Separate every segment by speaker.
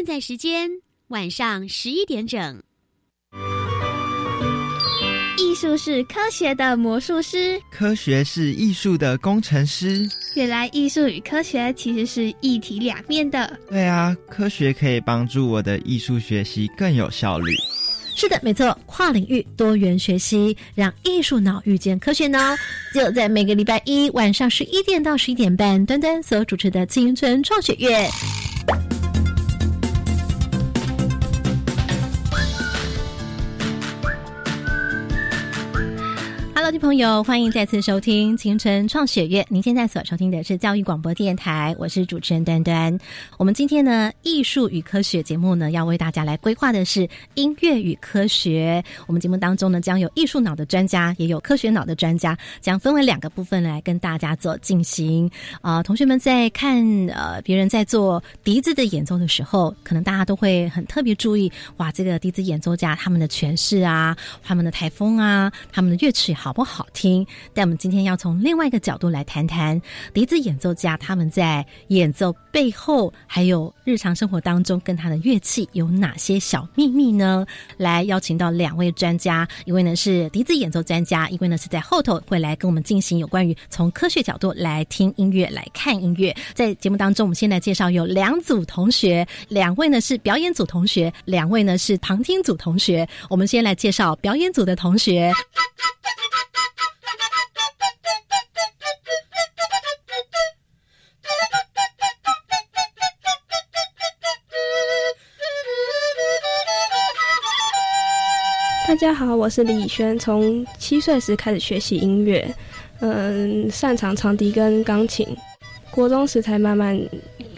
Speaker 1: 现在时间晚上十一点整。
Speaker 2: 艺术是科学的魔术师，
Speaker 3: 科学是艺术的工程师。
Speaker 2: 原来艺术与科学其实是一体两面的。
Speaker 3: 对啊，科学可以帮助我的艺术学习更有效率。
Speaker 4: 是的，没错，跨领域多元学习，让艺术脑遇见科学脑，就在每个礼拜一晚上十一点到十一点半，端端所主持的青春创学院。听众朋友，欢迎再次收听青春创学院。您现在所收听的是教育广播电台，我是主持人端端。我们今天呢，艺术与科学节目呢，要为大家来规划的是音乐与科学。我们节目当中呢，将有艺术脑的专家，也有科学脑的专家，将分为两个部分来跟大家做进行。啊，同学们在看呃别人在做笛子的演奏的时候，可能大家都会很特别注意，哇，这个笛子演奏家他们的诠释啊，他们的台风啊，他们的乐曲好不？好听，但我们今天要从另外一个角度来谈谈笛子演奏家他们在演奏背后，还有日常生活当中跟他的乐器有哪些小秘密呢？来邀请到两位专家，一位呢是笛子演奏专家，一位呢是在后头会来跟我们进行有关于从科学角度来听音乐、来看音乐。在节目当中，我们先来介绍有两组同学，两位呢是表演组同学，两位呢是旁听组同学。我们先来介绍表演组的同学。
Speaker 5: 大家好，我是李以轩，从七岁时开始学习音乐，嗯，擅长长笛跟钢琴，国中时才慢慢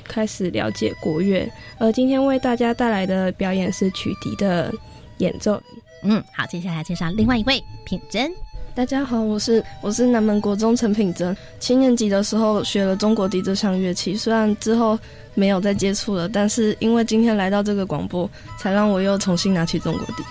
Speaker 5: 开始了解国乐，而今天为大家带来的表演是曲笛的演奏。
Speaker 4: 嗯，好，接下来介绍另外一位品珍。
Speaker 6: 大家好，我是我是南门国中陈品珍，七年级的时候学了中国笛这项乐器，虽然之后没有再接触了，但是因为今天来到这个广播，才让我又重新拿起中国笛。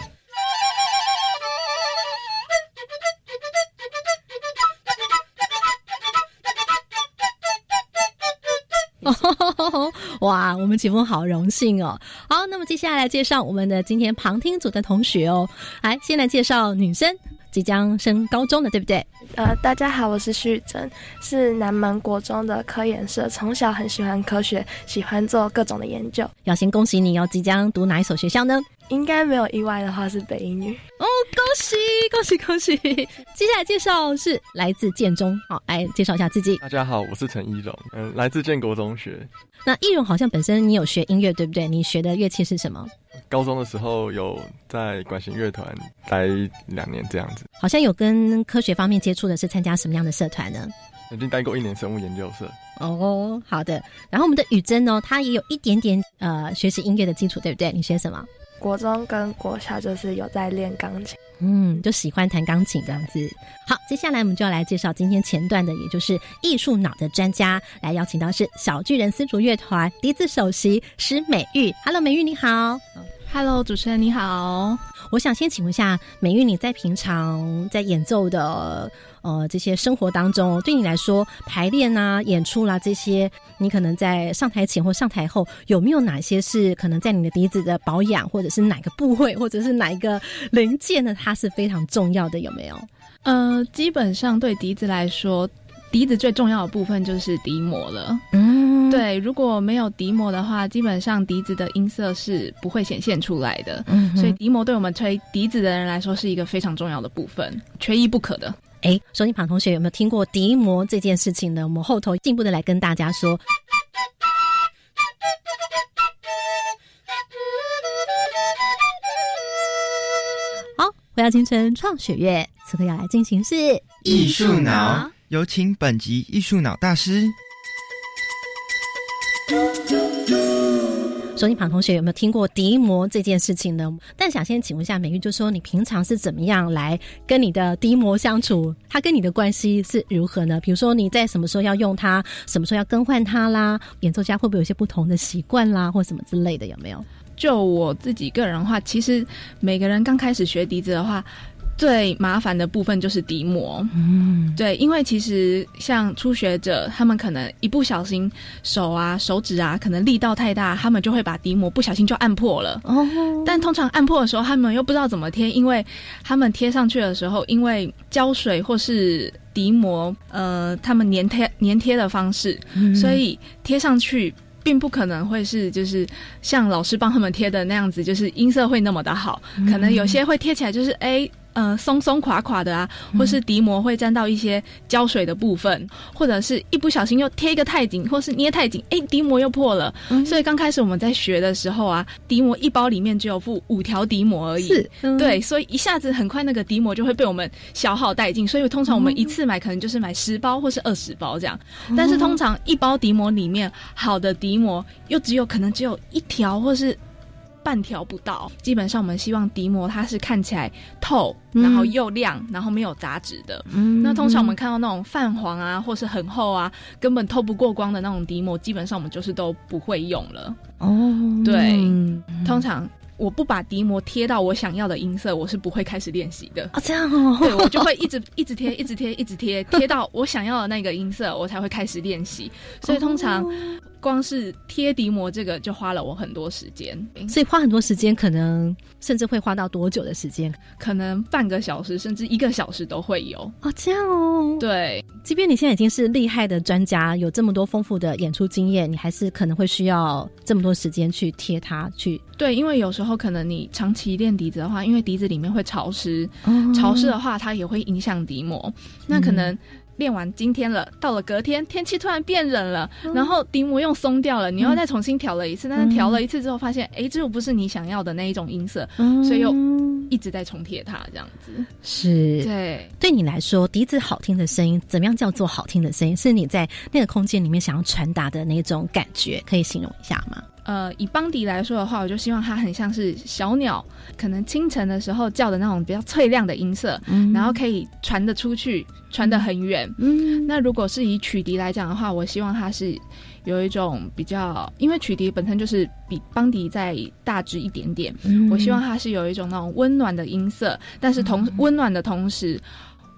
Speaker 4: 我们节目好荣幸哦！好，那么接下来介绍我们的今天旁听组的同学哦。来，先来介绍女生，即将升高中的，对不对？
Speaker 7: 呃，大家好，我是徐珍，是南门国中的科研社，从小很喜欢科学，喜欢做各种的研究。
Speaker 4: 要先恭喜你哦，即将读哪一所学校呢？
Speaker 7: 应该没有意外的话是北英女
Speaker 4: 哦，恭喜恭喜恭喜！接下来介绍是来自建中，好，来介绍一下自己。
Speaker 8: 大家好，我是陈一荣，嗯，来自建国中学。
Speaker 4: 那易荣好像本身你有学音乐对不对？你学的乐器是什么？
Speaker 8: 高中的时候有在管弦乐团待两年这样子。
Speaker 4: 好像有跟科学方面接触的是参加什么样的社团呢？
Speaker 8: 曾经待过一年生物研究社。
Speaker 4: 哦，好的。然后我们的雨珍呢，她也有一点点呃学习音乐的基础，对不对？你学什么？
Speaker 7: 国中跟国小就是有在练钢琴，
Speaker 4: 嗯，就喜欢弹钢琴这样子。好，接下来我们就要来介绍今天前段的，也就是艺术脑的专家，来邀请到是小巨人丝竹乐团笛子首席石美玉。Hello，美玉你好。
Speaker 9: Hello，主持人你好。
Speaker 4: 我想先请问一下美玉，你在平常在演奏的呃这些生活当中，对你来说排练啊、演出啦这些，你可能在上台前或上台后，有没有哪些是可能在你的笛子的保养，或者是哪个部位，或者是哪一个零件呢？它是非常重要的，有没有？
Speaker 9: 呃，基本上对笛子来说，笛子最重要的部分就是笛膜了。嗯。对，如果没有笛膜的话，基本上笛子的音色是不会显现出来的。嗯，所以笛膜对我们吹笛子的人来说是一个非常重要的部分，缺一不可的。
Speaker 4: 哎，收音旁同学有没有听过笛膜这件事情呢？我们后头进一步的来跟大家说。好，回到青春创学院，此刻要来进行是
Speaker 3: 艺术脑，有请本集艺术脑大师。
Speaker 4: 手音旁同学有没有听过笛膜这件事情呢？但想先请问一下美玉，就说你平常是怎么样来跟你的笛膜相处？它跟你的关系是如何呢？比如说你在什么时候要用它，什么时候要更换它啦？演奏家会不会有些不同的习惯啦，或什么之类的？有没有？
Speaker 9: 就我自己个人的话，其实每个人刚开始学笛子的话。最麻烦的部分就是底膜，嗯，对，因为其实像初学者，他们可能一不小心手啊、手指啊，可能力道太大，他们就会把底膜不小心就按破了。哦，但通常按破的时候，他们又不知道怎么贴，因为他们贴上去的时候，因为胶水或是底膜，呃，他们粘贴粘贴的方式，所以贴上去。并不可能会是就是像老师帮他们贴的那样子，就是音色会那么的好。可能有些会贴起来就是哎，呃，松松垮垮的啊，或是底膜会沾到一些胶水的部分，或者是一不小心又贴一个太紧，或是捏太紧，哎，底膜又破了。所以刚开始我们在学的时候啊，底膜一包里面只有附五条底膜而已。
Speaker 4: 是，
Speaker 9: 对，所以一下子很快那个底膜就会被我们消耗殆尽。所以通常我们一次买可能就是买十包或是二十包这样。但是通常一包底膜里面好的底膜又只有可能只有一条或是。半条不到，基本上我们希望底膜它是看起来透，然后又亮，然后没有杂质的。嗯，那通常我们看到那种泛黄啊，或是很厚啊，根本透不过光的那种底膜，基本上我们就是都不会用了。哦，对，通常我不把底膜贴到我想要的音色，我是不会开始练习的。
Speaker 4: 哦，这样哦，
Speaker 9: 对我就会一直一直贴，一直贴，一直贴，贴到我想要的那个音色，我才会开始练习。所以通常。光是贴底膜这个就花了我很多时间，
Speaker 4: 所以花很多时间，可能甚至会花到多久的时间？
Speaker 9: 可能半个小时甚至一个小时都会有
Speaker 4: 哦。这样哦，
Speaker 9: 对。
Speaker 4: 即便你现在已经是厉害的专家，有这么多丰富的演出经验，你还是可能会需要这么多时间去贴它去。
Speaker 9: 对，因为有时候可能你长期练笛子的话，因为笛子里面会潮湿，潮湿的话它也会影响笛膜，那可能。练完今天了，到了隔天天气突然变冷了，然后笛膜又松掉了，你又再重新调了一次，但是调了一次之后发现，哎，这又不是你想要的那一种音色，所以又一直在重贴它，这样子。
Speaker 4: 是，
Speaker 9: 对，
Speaker 4: 对你来说，笛子好听的声音，怎么样叫做好听的声音？是你在那个空间里面想要传达的那种感觉，可以形容一下吗？
Speaker 9: 呃，以邦迪来说的话，我就希望它很像是小鸟，可能清晨的时候叫的那种比较脆亮的音色，嗯然后可以传得出去，传得很远。嗯，那如果是以曲笛来讲的话，我希望它是有一种比较，因为曲笛本身就是比邦迪再大只一点点，嗯我希望它是有一种那种温暖的音色，但是同温暖的同时。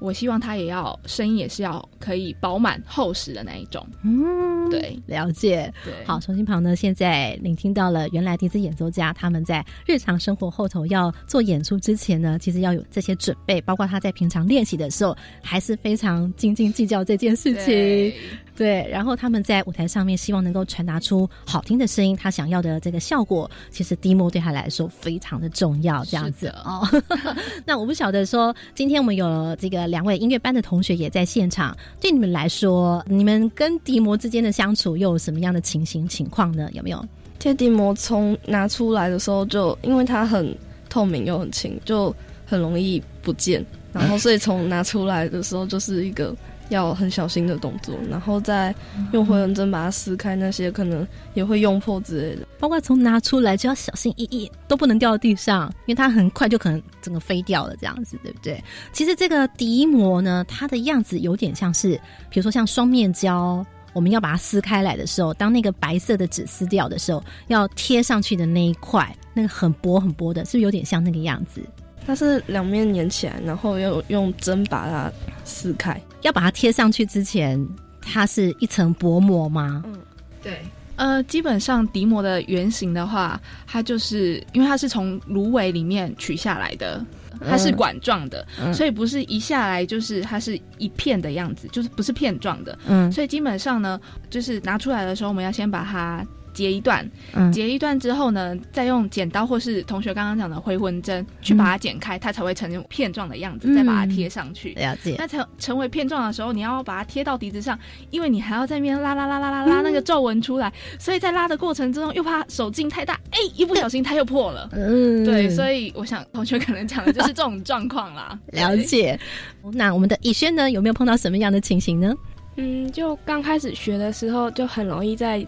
Speaker 9: 我希望它也要声音也是要可以饱满厚实的那一种。嗯，对，
Speaker 4: 了解。
Speaker 9: 对，
Speaker 4: 好，重新旁呢，现在聆听到了原来笛子演奏家他们在日常生活后头要做演出之前呢，其实要有这些准备，包括他在平常练习的时候还是非常斤斤计较这件事情。对，然后他们在舞台上面希望能够传达出好听的声音，他想要的这个效果，其实 demo 对他来说非常的重要。这样子哦，那我不晓得说，今天我们有这个两位音乐班的同学也在现场，对你们来说，你们跟迪摩之间的相处又有什么样的情形情况呢？有没有？
Speaker 6: 贴迪摩从拿出来的时候，就因为它很透明又很轻，就很容易不见，然后所以从拿出来的时候就是一个。要很小心的动作，然后再用回纹针把它撕开，那些可能也会用破之类的。
Speaker 4: 包括从拿出来就要小心翼翼，都不能掉到地上，因为它很快就可能整个飞掉了，这样子对不对？其实这个笛膜呢，它的样子有点像是，比如说像双面胶，我们要把它撕开来的时候，当那个白色的纸撕掉的时候，要贴上去的那一块，那个很薄很薄的，是不是有点像那个样子？
Speaker 6: 它是两面粘起来，然后要用针把它撕开。
Speaker 4: 要把它贴上去之前，它是一层薄膜吗？
Speaker 9: 嗯，对。呃，基本上笛膜的原型的话，它就是因为它是从芦苇里面取下来的，它是管状的，所以不是一下来就是它是一片的样子，就是不是片状的。嗯，所以基本上呢，就是拿出来的时候，我们要先把它。截一段，截一段之后呢，再用剪刀或是同学刚刚讲的回魂针去把它剪开，它才会成片状的样子，再把它贴上去。
Speaker 4: 了解。
Speaker 9: 那成成为片状的时候，你要把它贴到笛子上，因为你还要在那边拉拉拉拉拉拉那个皱纹出来，所以在拉的过程之中又怕手劲太大，哎，一不小心它又破了。嗯，对，所以我想同学可能讲的就是这种状况啦。
Speaker 4: 了解。那我们的以轩呢，有没有碰到什么样的情形呢？
Speaker 5: 嗯，就刚开始学的时候，就很容易在。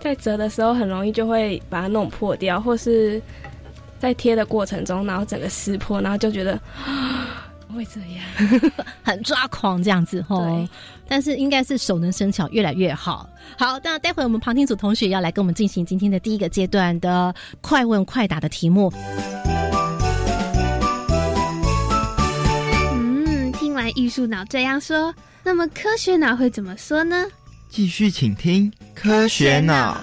Speaker 5: 在折的时候很容易就会把它弄破掉，或是在贴的过程中，然后整个撕破，然后就觉得 会这样，
Speaker 4: 很抓狂这样子吼。但是应该是手能生巧，越来越好。好，那待会我们旁听组同学要来跟我们进行今天的第一个阶段的快问快答的题目。
Speaker 2: 嗯，听完艺术脑这样说，那么科学脑会怎么说呢？
Speaker 3: 继续请听科学脑。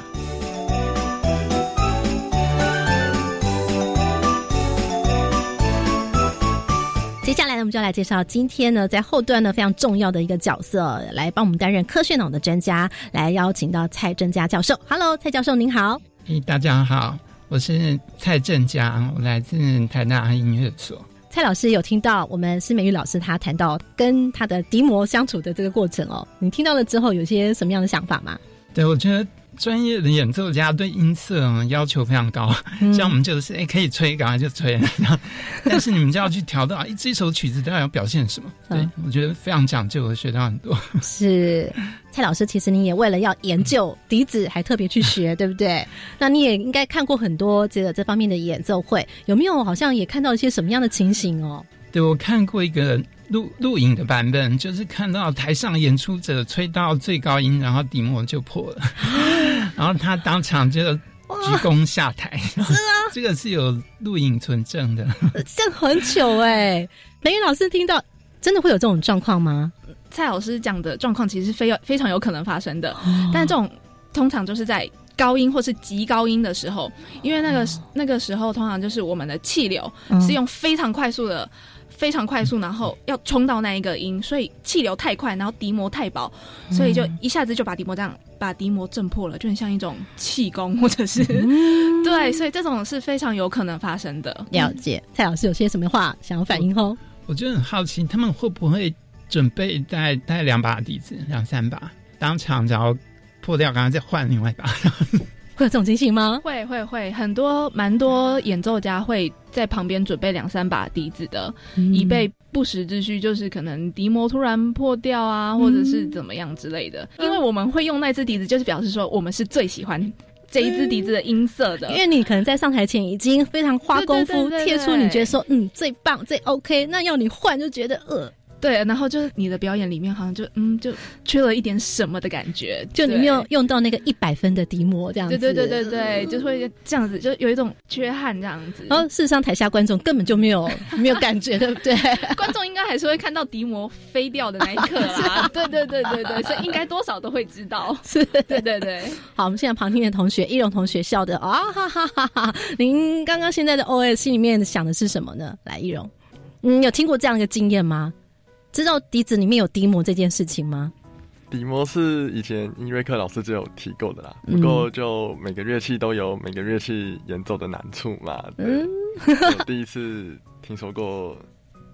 Speaker 4: 接下来呢，我们就要来介绍今天呢，在后段呢非常重要的一个角色，来帮我们担任科学脑的专家，来邀请到蔡正佳教授。Hello，蔡教授您好。
Speaker 10: 诶，大家好，我是蔡正佳，我来自台大音乐所。
Speaker 4: 蔡老师有听到我们施美玉老师他谈到跟他的笛魔相处的这个过程哦，你听到了之后有些什么样的想法吗？
Speaker 10: 对，我觉得。专业的演奏家对音色要求非常高，像我们就是哎可以吹，赶快就吹。但是你们就要去调到一这首曲子都要表现什么？对我觉得非常讲究，我学到很多。
Speaker 4: 是蔡老师，其实你也为了要研究笛子，还特别去学，对不对？那你也应该看过很多这个这方面的演奏会，有没有好像也看到一些什么样的情形哦？
Speaker 10: 对我看过一个。录录影的版本就是看到台上演出者吹到最高音，然后底膜就破了，然后他当场就鞠躬下台。是啊，这个是有录影存证的。
Speaker 4: 这很糗哎！雷云老师听到，真的会有这种状况吗？
Speaker 9: 蔡老师讲的状况其实是非非常有可能发生的，但这种通常就是在高音或是极高音的时候，因为那个那个时候通常就是我们的气流是用非常快速的。非常快速，然后要冲到那一个音，所以气流太快，然后笛膜太薄，所以就一下子就把笛膜这样把笛膜震破了，就很像一种气功，或者是 对，所以这种是非常有可能发生的。
Speaker 4: 了解，蔡老师有些什么话想要反映哦？
Speaker 10: 我就很好奇，他们会不会准备带带两把笛子，两三把，当场然后破掉，刚刚再换另外一把。
Speaker 4: 会有这种情形吗？
Speaker 9: 会会会，很多蛮多演奏家会在旁边准备两三把笛子的，以备不时之需，就是可能笛膜突然破掉啊，或者是怎么样之类的。因为我们会用那支笛子，就是表示说我们是最喜欢这一支笛子的音色的。
Speaker 4: 因为你可能在上台前已经非常花功夫贴出你觉得说嗯最棒最 OK，那要你换就觉得呃。
Speaker 9: 对，然后就是你的表演里面好像就嗯，就缺了一点什么的感觉，
Speaker 4: 就你没有用到那个一百分的笛膜这样子。
Speaker 9: 对对对对对，就会这样子，就有一种缺憾这样子。
Speaker 4: 然后事实上台下观众根本就没有没有感觉，对不对？
Speaker 9: 观众应该还是会看到笛膜飞掉的那一刻啦。对对对对对，所以应该多少都会知道。是，对对对。
Speaker 4: 好，我们现在旁听的同学，易容同学笑的啊哈哈哈哈！您刚刚现在的 OS 心里面想的是什么呢？来，易容，你有听过这样一个经验吗？知道笛子里面有笛膜这件事情吗？
Speaker 8: 笛膜是以前音乐课老师就有提过的啦，不过就每个乐器都有每个乐器演奏的难处嘛。嗯，我第一次听说过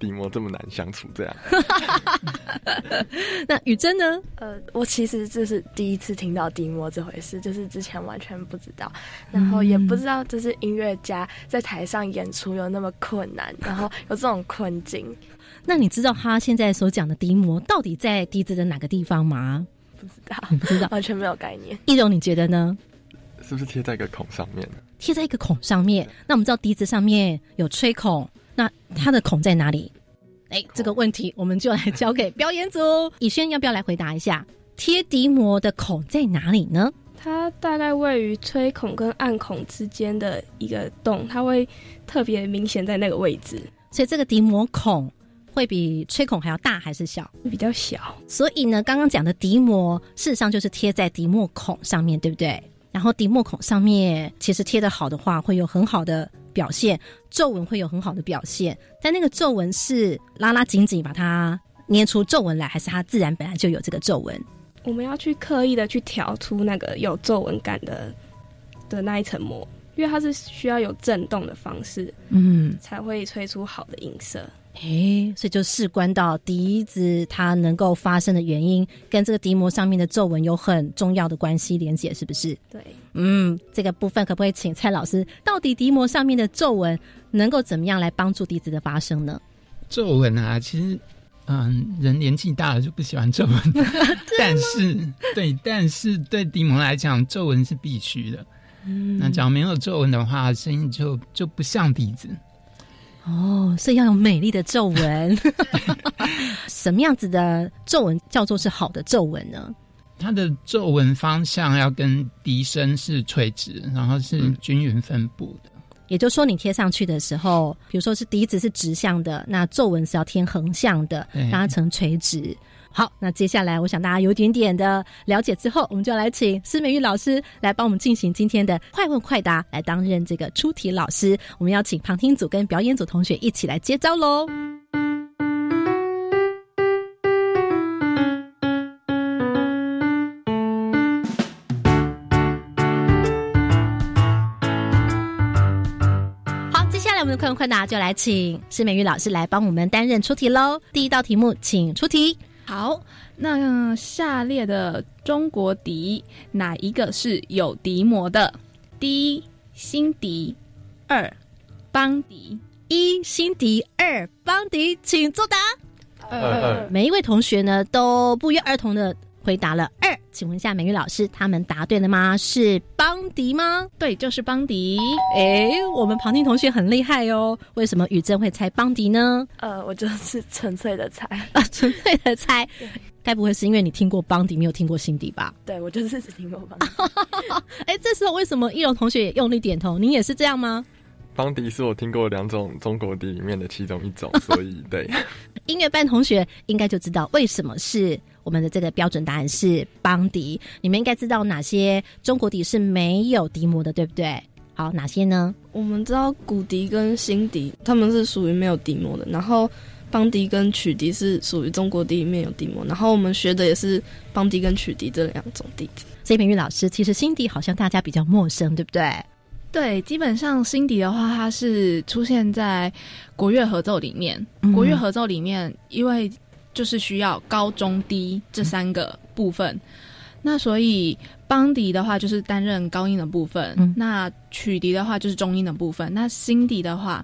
Speaker 8: 笛膜这么难相处，这样。
Speaker 4: 那雨珍呢？
Speaker 7: 呃，我其实这是第一次听到笛膜这回事，就是之前完全不知道，然后也不知道就是音乐家在台上演出有那么困难，然后有这种困境。
Speaker 4: 那你知道他现在所讲的笛膜到底在笛子的哪个地方吗？
Speaker 7: 不知道，
Speaker 4: 不知道，
Speaker 7: 完全没有概念。
Speaker 4: 易容，你觉得呢？
Speaker 8: 是不是贴在一个孔上面？
Speaker 4: 贴在一个孔上面。那我们知道笛子上面有吹孔，那它的孔在哪里？哎，这个问题我们就来交给表演组。以轩要不要来回答一下？贴笛膜的孔在哪里呢？
Speaker 5: 它大概位于吹孔跟暗孔之间的一个洞，它会特别明显在那个位置。
Speaker 4: 所以这个笛膜孔。会比吹孔还要大还是小？
Speaker 5: 比较小。
Speaker 4: 所以呢，刚刚讲的笛膜事实上就是贴在笛膜孔上面对不对？然后笛膜孔上面其实贴的好的话，会有很好的表现，皱纹会有很好的表现。但那个皱纹是拉拉紧紧把它捏出皱纹来，还是它自然本来就有这个皱纹？
Speaker 5: 我们要去刻意的去调出那个有皱纹感的的那一层膜，因为它是需要有震动的方式，嗯，才会吹出好的音色。
Speaker 4: 诶，所以就事关到笛子它能够发生的原因，跟这个笛膜上面的皱纹有很重要的关系连接，是不是？
Speaker 5: 对，
Speaker 4: 嗯，这个部分可不可以请蔡老师？到底笛膜上面的皱纹能够怎么样来帮助笛子的发生呢？
Speaker 10: 皱纹啊，其实，嗯，人年纪大了就不喜欢皱纹，但是，对，但是对笛膜来讲，皱纹是必须的。嗯，那假如没有皱纹的话，声音就就不像笛子。
Speaker 4: 哦，所以要有美丽的皱纹。什么样子的皱纹叫做是好的皱纹呢？
Speaker 10: 它的皱纹方向要跟笛身是垂直，然后是均匀分布的。
Speaker 4: 也就是说，你贴上去的时候，比如说是笛子是直向的，那皱纹是要贴横向的，让它成垂直。好，那接下来我想大家有点点的了解之后，我们就来请施美玉老师来帮我们进行今天的快问快答，来担任这个出题老师。我们要请旁听组跟表演组同学一起来接招喽。好，接下来我们的快问快答就来请施美玉老师来帮我们担任出题喽。第一道题目，请出题。
Speaker 9: 好，那下列的中国笛哪一个是有笛膜的？第一，新笛；二，邦笛。
Speaker 4: 一，新笛；二，邦笛。请作答。
Speaker 8: 二。
Speaker 4: 每一位同学呢都不约而同的回答了二。请问一下，美玉老师，他们答对了吗？是邦迪吗？
Speaker 9: 对，就是邦迪。
Speaker 4: 哎，我们旁听同学很厉害哦。为什么宇正会猜邦迪呢？
Speaker 7: 呃，我就是纯粹的猜
Speaker 4: 啊，纯粹的猜。该不会是因为你听过邦迪，没有听过辛迪吧？
Speaker 7: 对，我就是只听过邦迪。
Speaker 4: 哎，这时候为什么易容同学也用力点头？您也是这样吗？
Speaker 8: 邦迪是我听过两种中国笛里面的其中一种，所以对。
Speaker 4: 音乐班同学应该就知道为什么是我们的这个标准答案是邦迪。你们应该知道哪些中国笛是没有笛膜的，对不对？好，哪些呢？
Speaker 6: 我们知道古笛跟新笛，他们是属于没有笛膜的。然后。邦迪跟曲笛是属于中国笛里面有笛膜，然后我们学的也是邦迪跟曲笛这两种笛子。
Speaker 4: 所以平玉老师，其实新笛好像大家比较陌生，对不对？
Speaker 9: 对，基本上新笛的话，它是出现在国乐合奏里面。国乐合奏里面，因为就是需要高中低这三个部分，那所以邦迪的话就是担任高音的部分，那曲笛的话就是中音的部分，那新笛的话。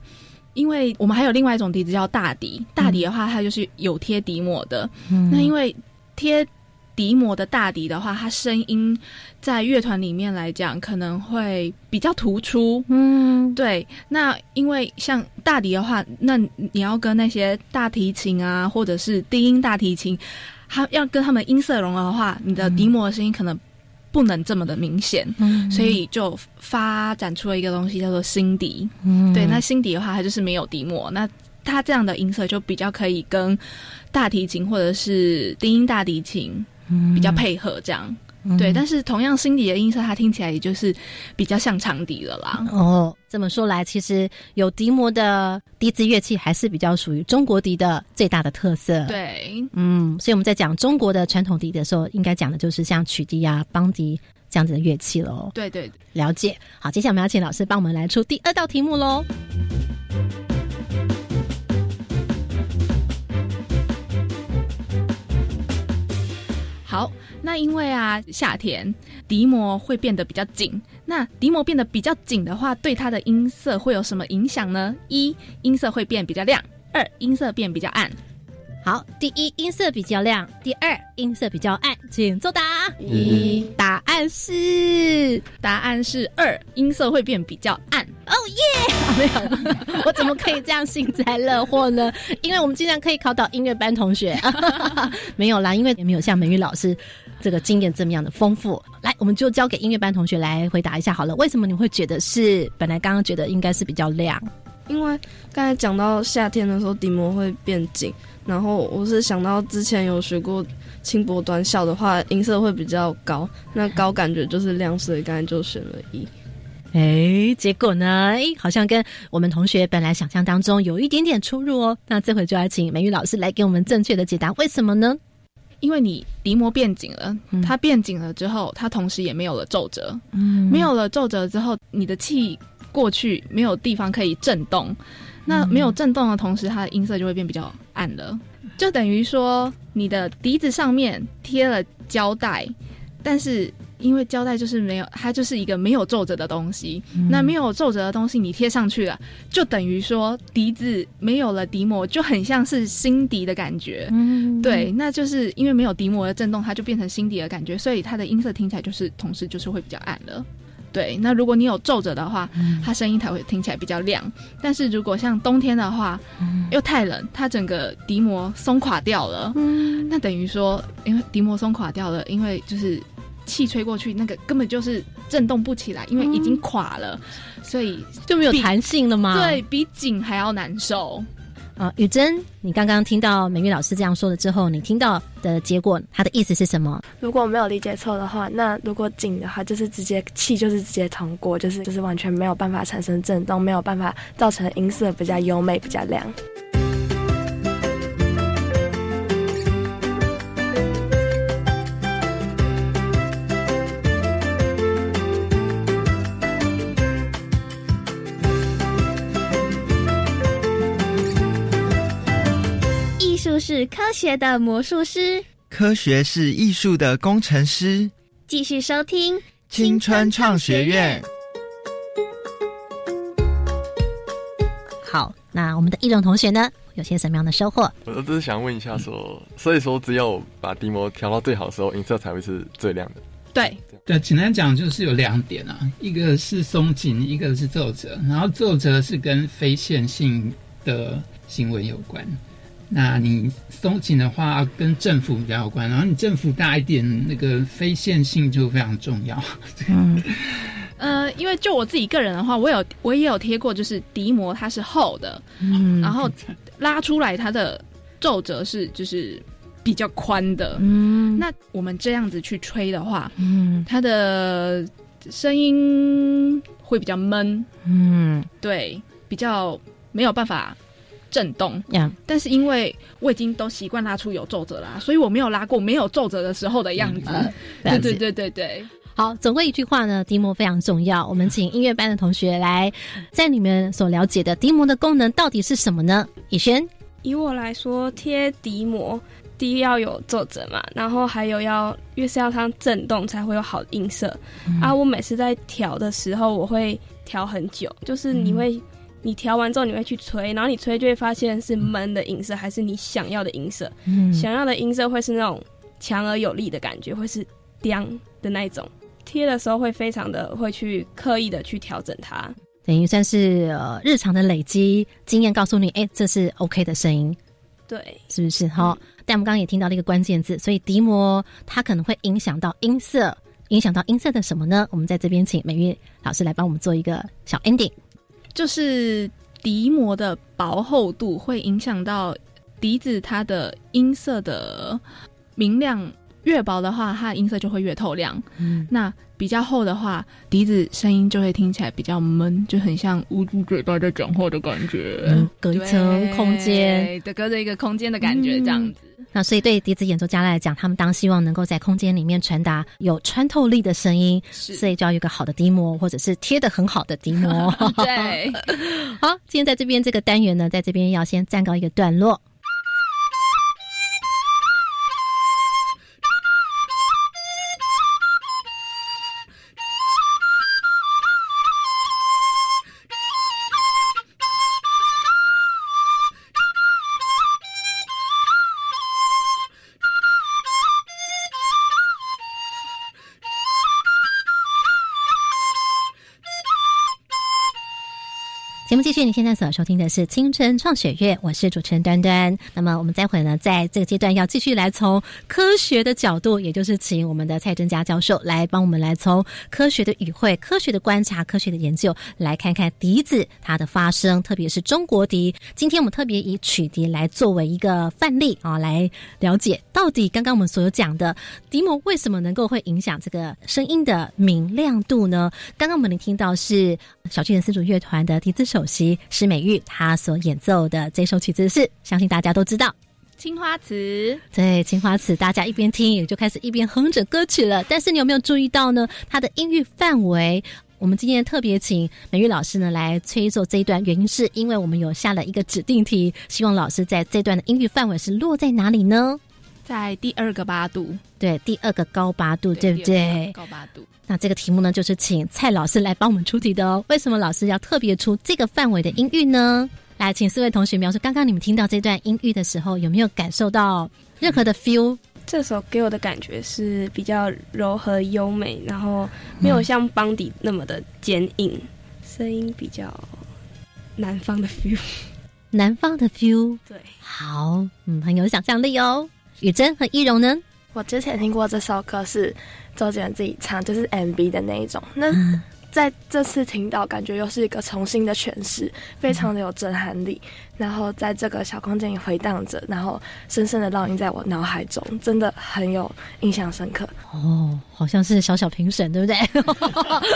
Speaker 9: 因为我们还有另外一种笛子叫大笛，大笛的话它就是有贴笛膜的。那因为贴笛膜的大笛的话，它声音在乐团里面来讲可能会比较突出。嗯，对。那因为像大笛的话，那你要跟那些大提琴啊，或者是低音大提琴，它要跟他们音色融合的话，你的笛膜的声音可能。不能这么的明显，嗯所以就发展出了一个东西叫做新笛。对，那新笛的话，它就是没有笛膜，那它这样的音色就比较可以跟大提琴或者是低音大提琴比较配合，这样。对，但是同样心底的音色，它听起来也就是比较像长笛了啦。
Speaker 4: 哦，这么说来，其实有笛膜的笛子乐器还是比较属于中国笛的最大的特色。
Speaker 9: 对，
Speaker 4: 嗯，所以我们在讲中国的传统笛的时候，应该讲的就是像曲笛啊、邦笛这样子的乐器喽。
Speaker 9: 对对，
Speaker 4: 了解。好，接下来我们要请老师帮我们来出第二道题目喽。
Speaker 9: 那因为啊，夏天笛膜会变得比较紧。那笛膜变得比较紧的话，对它的音色会有什么影响呢？一，音色会变比较亮；二，音色变比较暗。
Speaker 4: 好，第一音色比较亮，第二音色比较暗，请作答。
Speaker 6: 一，
Speaker 4: 答案是
Speaker 9: 答案是二，音色会变比较暗。
Speaker 4: 哦耶！没有，我怎么可以这样幸灾乐祸呢？因为我们竟然可以考到音乐班同学。没有啦，因为也没有像美玉老师这个经验这么样的丰富。来，我们就交给音乐班同学来回答一下好了。为什么你会觉得是本来刚刚觉得应该是比较亮？
Speaker 6: 因为刚才讲到夏天的时候底膜会变紧。然后我是想到之前有学过轻薄短小的话，音色会比较高，那高感觉就是亮，所以刚才就选了一。
Speaker 4: 哎，结果呢？哎，好像跟我们同学本来想象当中有一点点出入哦。那这回就要请美玉老师来给我们正确的解答，为什么呢？
Speaker 9: 因为你笛膜变紧了，它变紧了之后，它同时也没有了皱褶，嗯，没有了皱褶之后，你的气过去没有地方可以震动。那没有震动的同时，它的音色就会变比较暗了，就等于说你的笛子上面贴了胶带，但是因为胶带就是没有，它就是一个没有皱褶的东西。那没有皱褶的东西你贴上去了，就等于说笛子没有了笛膜，就很像是新笛的感觉。对，那就是因为没有笛膜的震动，它就变成新笛的感觉，所以它的音色听起来就是同时就是会比较暗了。对，那如果你有皱褶的话，它声音才会听起来比较亮。但是如果像冬天的话，又太冷，它整个笛膜松垮掉了，那等于说，因为笛膜松垮掉了，因为就是气吹过去，那个根本就是震动不起来，因为已经垮了，所以
Speaker 4: 就没有弹性了吗？
Speaker 9: 对比紧还要难受。
Speaker 4: 啊，雨珍，你刚刚听到美玉老师这样说了之后，你听到的结果，他的意思是什么？
Speaker 7: 如果我没有理解错的话，那如果紧的话，就是直接气就是直接通过，就是就是完全没有办法产生震动，没有办法造成音色比较优美、比较亮。
Speaker 2: 是科学的魔术师，
Speaker 3: 科学是艺术的工程师。
Speaker 2: 继续收听
Speaker 3: 青春创学院。
Speaker 4: 好，那我们的易容同学呢，有些什么样的收获？
Speaker 8: 我只是想问一下，说，所以说只有把低模调到最好的时候，音色才会是最亮的。
Speaker 9: 对，
Speaker 10: 对，简单讲就是有两点啊，一个是松紧，一个是皱褶，然后皱褶是跟非线性的行为有关。那你松紧的话，跟振幅比较有关，然后你振幅大一点，那个非线性就非常重要。
Speaker 9: 嗯，呃，因为就我自己个人的话，我有我也有贴过，就是笛膜它是厚的，嗯，然后 拉出来它的皱褶是就是比较宽的，嗯，那我们这样子去吹的话，嗯，它的声音会比较闷，嗯，对，比较没有办法。震动呀，但是因为我已经都习惯拉出有皱褶啦，所以我没有拉过没有皱褶的时候的样子。对对对对对，
Speaker 4: 好，总归一句话呢，笛膜非常重要。我们请音乐班的同学来，在你们所了解的笛膜的功能到底是什么呢？以轩，
Speaker 5: 以我来说，贴笛膜，第一要有皱褶嘛，然后还有要，因为是要它震动才会有好的音色。啊，我每次在调的时候，我会调很久，就是你会。你调完之后，你会去吹，然后你吹就会发现是闷的音色，还是你想要的音色？嗯，想要的音色会是那种强而有力的感觉，会是亮的那一种。贴的时候会非常的会去刻意的去调整它，
Speaker 4: 等于算是呃日常的累积经验，告诉你，哎，这是 OK 的声音，
Speaker 5: 对，
Speaker 4: 是不是？好，但我们刚刚也听到了一个关键字，所以笛膜它可能会影响到音色，影响到音色的什么呢？我们在这边请美玉老师来帮我们做一个小 ending。
Speaker 9: 就是笛膜的薄厚度会影响到笛子它的音色的明亮，越薄的话，它的音色就会越透亮。嗯，那比较厚的话，笛子声音就会听起来比较闷，就很像捂住嘴巴在讲话的感觉，
Speaker 4: 隔一层空间，
Speaker 9: 对，隔着一个空间的感觉，这样子。
Speaker 4: 那所以对笛子演奏家来讲，他们当希望能够在空间里面传达有穿透力的声音，所以就要有个好的笛膜，或者是贴的很好的笛膜。
Speaker 9: 对，
Speaker 4: 好，今天在这边这个单元呢，在这边要先暂告一个段落。继续，你现在所收听的是青春创学院，我是主持人端端。那么我们待会呢，在这个阶段要继续来从科学的角度，也就是请我们的蔡真佳教授来帮我们来从科学的语汇、科学的观察、科学的研究来看看笛子它的发声，特别是中国笛。今天我们特别以曲笛来作为一个范例啊，来了解到底刚刚我们所讲的笛膜为什么能够会影响这个声音的明亮度呢？刚刚我们能听到是小巨人丝竹乐团的笛子。首席施美玉，她所演奏的这首曲子是，相信大家都知道《
Speaker 9: 青花瓷》。
Speaker 4: 对，《青花瓷》，大家一边听也就开始一边哼着歌曲了。但是你有没有注意到呢？它的音域范围，我们今天特别请美玉老师呢来吹奏这一段，原因是因为我们有下了一个指定题，希望老师在这段的音域范围是落在哪里呢？
Speaker 9: 在第二个八度，
Speaker 4: 对，第二个高八度，对不对？
Speaker 9: 高八度。
Speaker 4: 那这个题目呢，就是请蔡老师来帮我们出题的哦。为什么老师要特别出这个范围的音域呢？来，请四位同学描述刚刚你们听到这段音域的时候，有没有感受到任何的 feel？
Speaker 5: 这首给我的感觉是比较柔和优美，然后没有像邦迪那么的坚硬，声音比较南方的 feel。
Speaker 4: 南方的 feel，
Speaker 5: 对，
Speaker 4: 好，嗯，很有想象力哦。雨珍和易容呢？
Speaker 7: 我之前听过这首歌是周杰伦自己唱，就是 MV 的那一种。那在这次听到，感觉又是一个重新的诠释，非常的有震撼力。然后在这个小空间里回荡着，然后深深的烙印在我脑海中，真的很有印象深刻。
Speaker 4: 哦，好像是小小评审，对不对？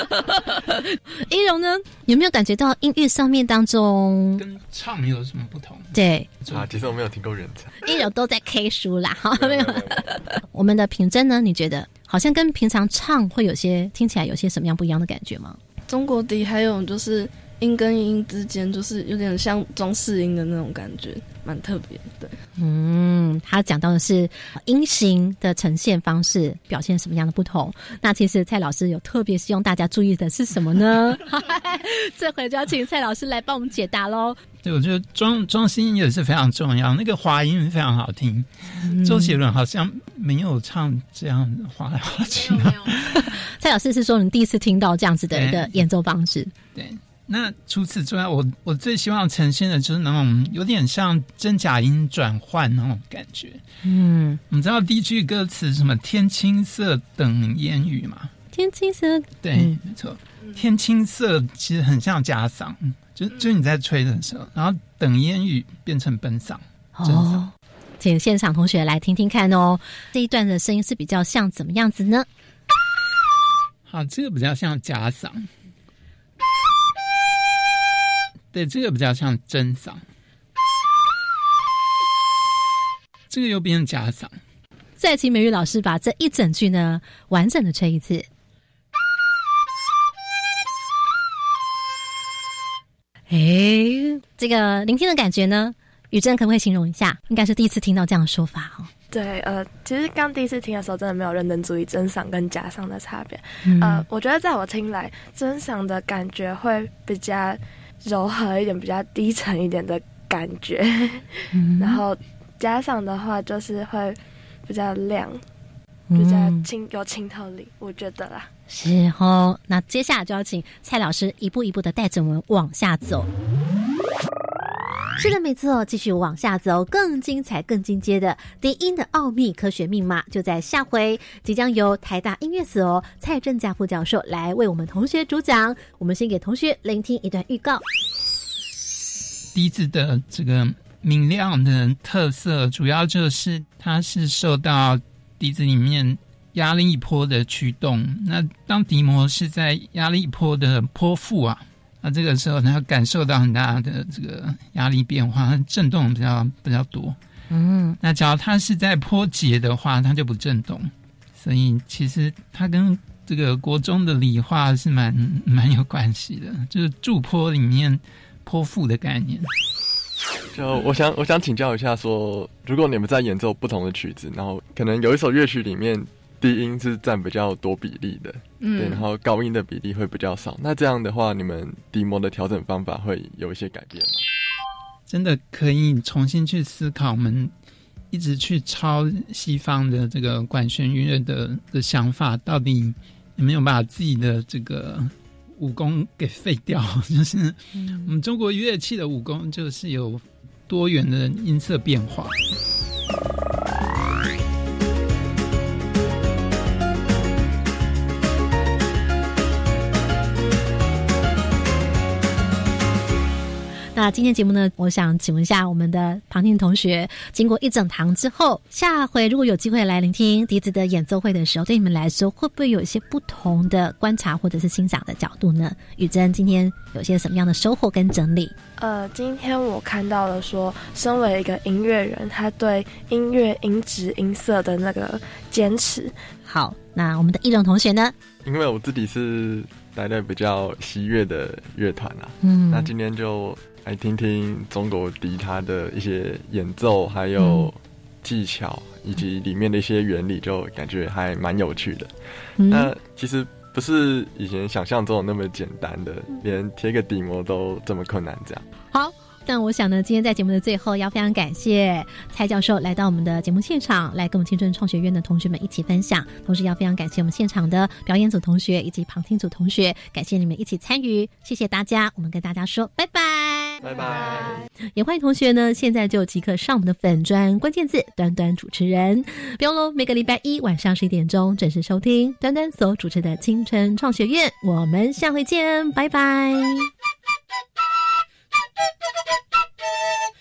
Speaker 4: 一荣呢，有没有感觉到音乐上面当中
Speaker 10: 跟唱有什么不同？
Speaker 4: 对
Speaker 8: 啊，其实我没有听过人唱，
Speaker 4: 一荣都在 K 书啦，哈，没有。我们的品真呢？你觉得好像跟平常唱会有些听起来有些什么样不一样的感觉吗？
Speaker 6: 中国笛还有就是。音跟音之间就是有点像装饰音的那种感觉，蛮特别的。
Speaker 4: 嗯，他讲到的是音型的呈现方式，表现什么样的不同？那其实蔡老师有特别希望大家注意的是什么呢？这回就要请蔡老师来帮我们解答喽。
Speaker 10: 对，我觉得装装饰音也是非常重要，那个滑音非常好听。周杰伦好像没有唱这样滑来滑去。
Speaker 4: 蔡老师是说你第一次听到这样子的一个演奏方式？
Speaker 10: 对。那除此之外，我我最希望呈现的就是那种有点像真假音转换那种感觉。嗯，你知道第一句歌词什么“天青色等烟雨”吗？
Speaker 4: 天青色，
Speaker 10: 对，没错。天青色其实很像假嗓，就就你在吹的时候，然后等烟雨变成本嗓。哦，
Speaker 4: 请现场同学来听听看哦，这一段的声音是比较像怎么样子呢？
Speaker 10: 好，这个比较像假嗓。对，这个比较像真嗓，这个又变成假嗓。
Speaker 4: 再请美玉老师把这一整句呢完整的吹一次。哎，这个聆听的感觉呢，雨珍可不可以形容一下？应该是第一次听到这样的说法哦。
Speaker 7: 对，呃，其实刚第一次听的时候，真的没有认真注意真嗓跟假嗓的差别。呃，我觉得在我听来，真嗓的感觉会比较。柔和一点，比较低沉一点的感觉，然后假嗓的话就是会比较亮，比较清有清透力，我觉得啦。
Speaker 4: 是哦，那接下来就要请蔡老师一步一步的带着我们往下走。是的，没错，继续往下走，更精彩、更进阶的低音的奥秘科学密码，就在下回即将由台大音乐所蔡正佳副教授来为我们同学主讲。我们先给同学聆听一段预告。
Speaker 10: 笛子的这个明亮的特色，主要就是它是受到笛子里面压力波的驱动。那当笛膜是在压力波的波腹啊。那这个时候，它感受到很大的这个压力变化，震动比较比较多。嗯，那假如它是在坡节的话，它就不震动。所以其实它跟这个国中的理化是蛮蛮有关系的，就是驻坡里面坡腹的概念。
Speaker 8: 就我想我想请教一下，说如果你们在演奏不同的曲子，然后可能有一首乐曲里面。低音是占比较多比例的，嗯，对，然后高音的比例会比较少。那这样的话，你们低模的调整方法会有一些改变吗？
Speaker 10: 真的可以重新去思考，我们一直去抄西方的这个管弦乐的的想法，到底有没有把自己的这个武功给废掉？就是我们中国乐器的武功，就是有多元的音色变化。
Speaker 4: 那今天节目呢，我想请问一下我们的旁听同学，经过一整堂之后，下回如果有机会来聆听笛子的演奏会的时候，对你们来说会不会有一些不同的观察或者是欣赏的角度呢？雨珍今天有些什么样的收获跟整理？
Speaker 7: 呃，今天我看到了说，身为一个音乐人，他对音乐音质音色的那个坚持。
Speaker 4: 好，那我们的易容同学呢？
Speaker 8: 因为我自己是来的比较西乐的乐团啊，嗯，那今天就。来听听中国笛它的一些演奏，还有技巧，以及里面的一些原理，就感觉还蛮有趣的。那其实不是以前想象中那么简单的，连贴个底膜都这么困难。这样
Speaker 4: 好，但我想呢，今天在节目的最后，要非常感谢蔡教授来到我们的节目现场，来跟我们青春创学院的同学们一起分享。同时，要非常感谢我们现场的表演组同学以及旁听组同学，感谢你们一起参与，谢谢大家。我们跟大家说拜拜。
Speaker 8: 拜拜。
Speaker 4: 也欢迎同学呢，现在就即刻上我们的粉砖，关键字“端端主持人”，不用喽。每个礼拜一晚上十一点钟准时收听端端所主持的《青春创学院》，我们下回见，拜拜。どどどっどっどっどっ!